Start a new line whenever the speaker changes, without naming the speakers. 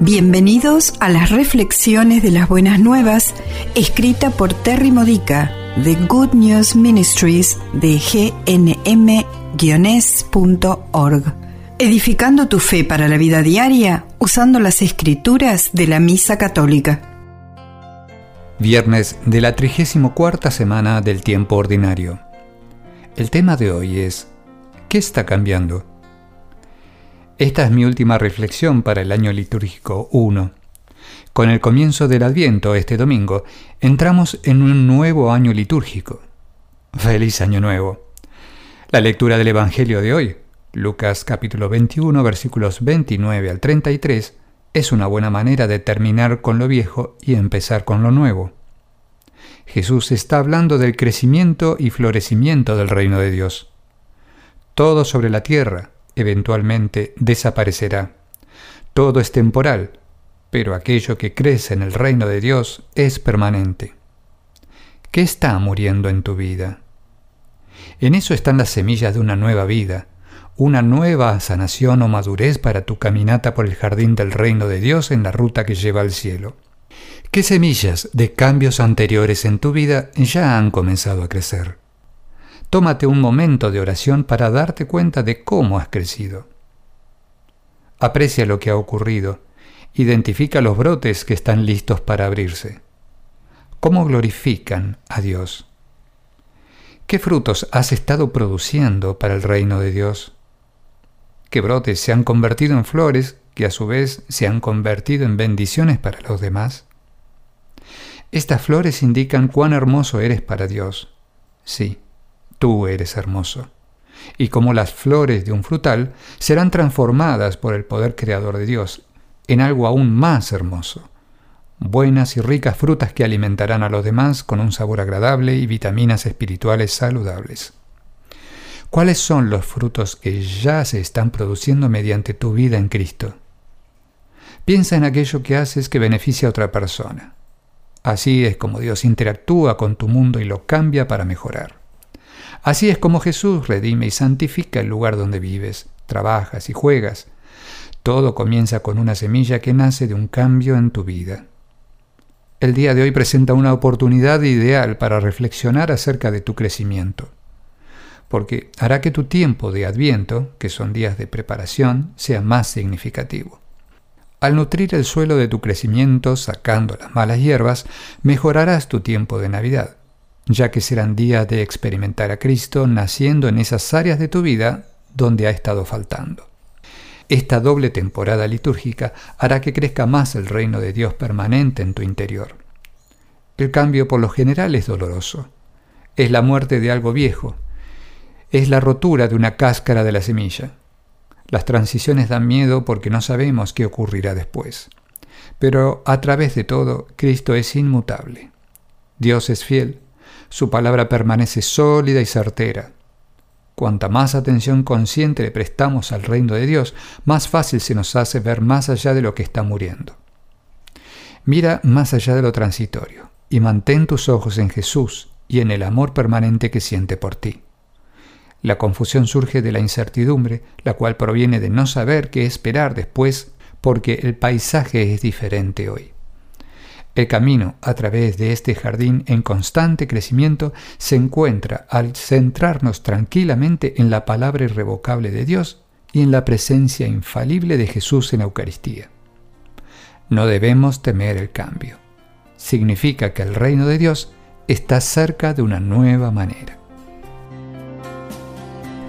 Bienvenidos a las reflexiones de las buenas nuevas, escrita por Terry Modica de Good News Ministries de gnm-org. Edificando tu fe para la vida diaria usando las escrituras de la Misa Católica.
Viernes de la 34 semana del tiempo ordinario. El tema de hoy es ¿Qué está cambiando? Esta es mi última reflexión para el año litúrgico 1. Con el comienzo del Adviento este domingo, entramos en un nuevo año litúrgico. Feliz año nuevo. La lectura del Evangelio de hoy, Lucas capítulo 21 versículos 29 al 33, es una buena manera de terminar con lo viejo y empezar con lo nuevo. Jesús está hablando del crecimiento y florecimiento del reino de Dios. Todo sobre la tierra, eventualmente desaparecerá. Todo es temporal, pero aquello que crece en el reino de Dios es permanente. ¿Qué está muriendo en tu vida? En eso están las semillas de una nueva vida, una nueva sanación o madurez para tu caminata por el jardín del reino de Dios en la ruta que lleva al cielo. ¿Qué semillas de cambios anteriores en tu vida ya han comenzado a crecer? Tómate un momento de oración para darte cuenta de cómo has crecido. Aprecia lo que ha ocurrido. Identifica los brotes que están listos para abrirse. ¿Cómo glorifican a Dios? ¿Qué frutos has estado produciendo para el reino de Dios? ¿Qué brotes se han convertido en flores que a su vez se han convertido en bendiciones para los demás? Estas flores indican cuán hermoso eres para Dios. Sí, tú eres hermoso. Y como las flores de un frutal, serán transformadas por el poder creador de Dios en algo aún más hermoso. Buenas y ricas frutas que alimentarán a los demás con un sabor agradable y vitaminas espirituales saludables. ¿Cuáles son los frutos que ya se están produciendo mediante tu vida en Cristo? Piensa en aquello que haces que beneficia a otra persona. Así es como Dios interactúa con tu mundo y lo cambia para mejorar. Así es como Jesús redime y santifica el lugar donde vives, trabajas y juegas. Todo comienza con una semilla que nace de un cambio en tu vida. El día de hoy presenta una oportunidad ideal para reflexionar acerca de tu crecimiento, porque hará que tu tiempo de adviento, que son días de preparación, sea más significativo. Al nutrir el suelo de tu crecimiento sacando las malas hierbas, mejorarás tu tiempo de Navidad ya que serán días de experimentar a Cristo naciendo en esas áreas de tu vida donde ha estado faltando. Esta doble temporada litúrgica hará que crezca más el reino de Dios permanente en tu interior. El cambio por lo general es doloroso. Es la muerte de algo viejo. Es la rotura de una cáscara de la semilla. Las transiciones dan miedo porque no sabemos qué ocurrirá después. Pero a través de todo, Cristo es inmutable. Dios es fiel su palabra permanece sólida y certera. Cuanta más atención consciente le prestamos al reino de Dios, más fácil se nos hace ver más allá de lo que está muriendo. Mira más allá de lo transitorio y mantén tus ojos en Jesús y en el amor permanente que siente por ti. La confusión surge de la incertidumbre, la cual proviene de no saber qué esperar después porque el paisaje es diferente hoy. El camino a través de este jardín en constante crecimiento se encuentra al centrarnos tranquilamente en la palabra irrevocable de Dios y en la presencia infalible de Jesús en la Eucaristía. No debemos temer el cambio. Significa que el reino de Dios está cerca de una nueva manera.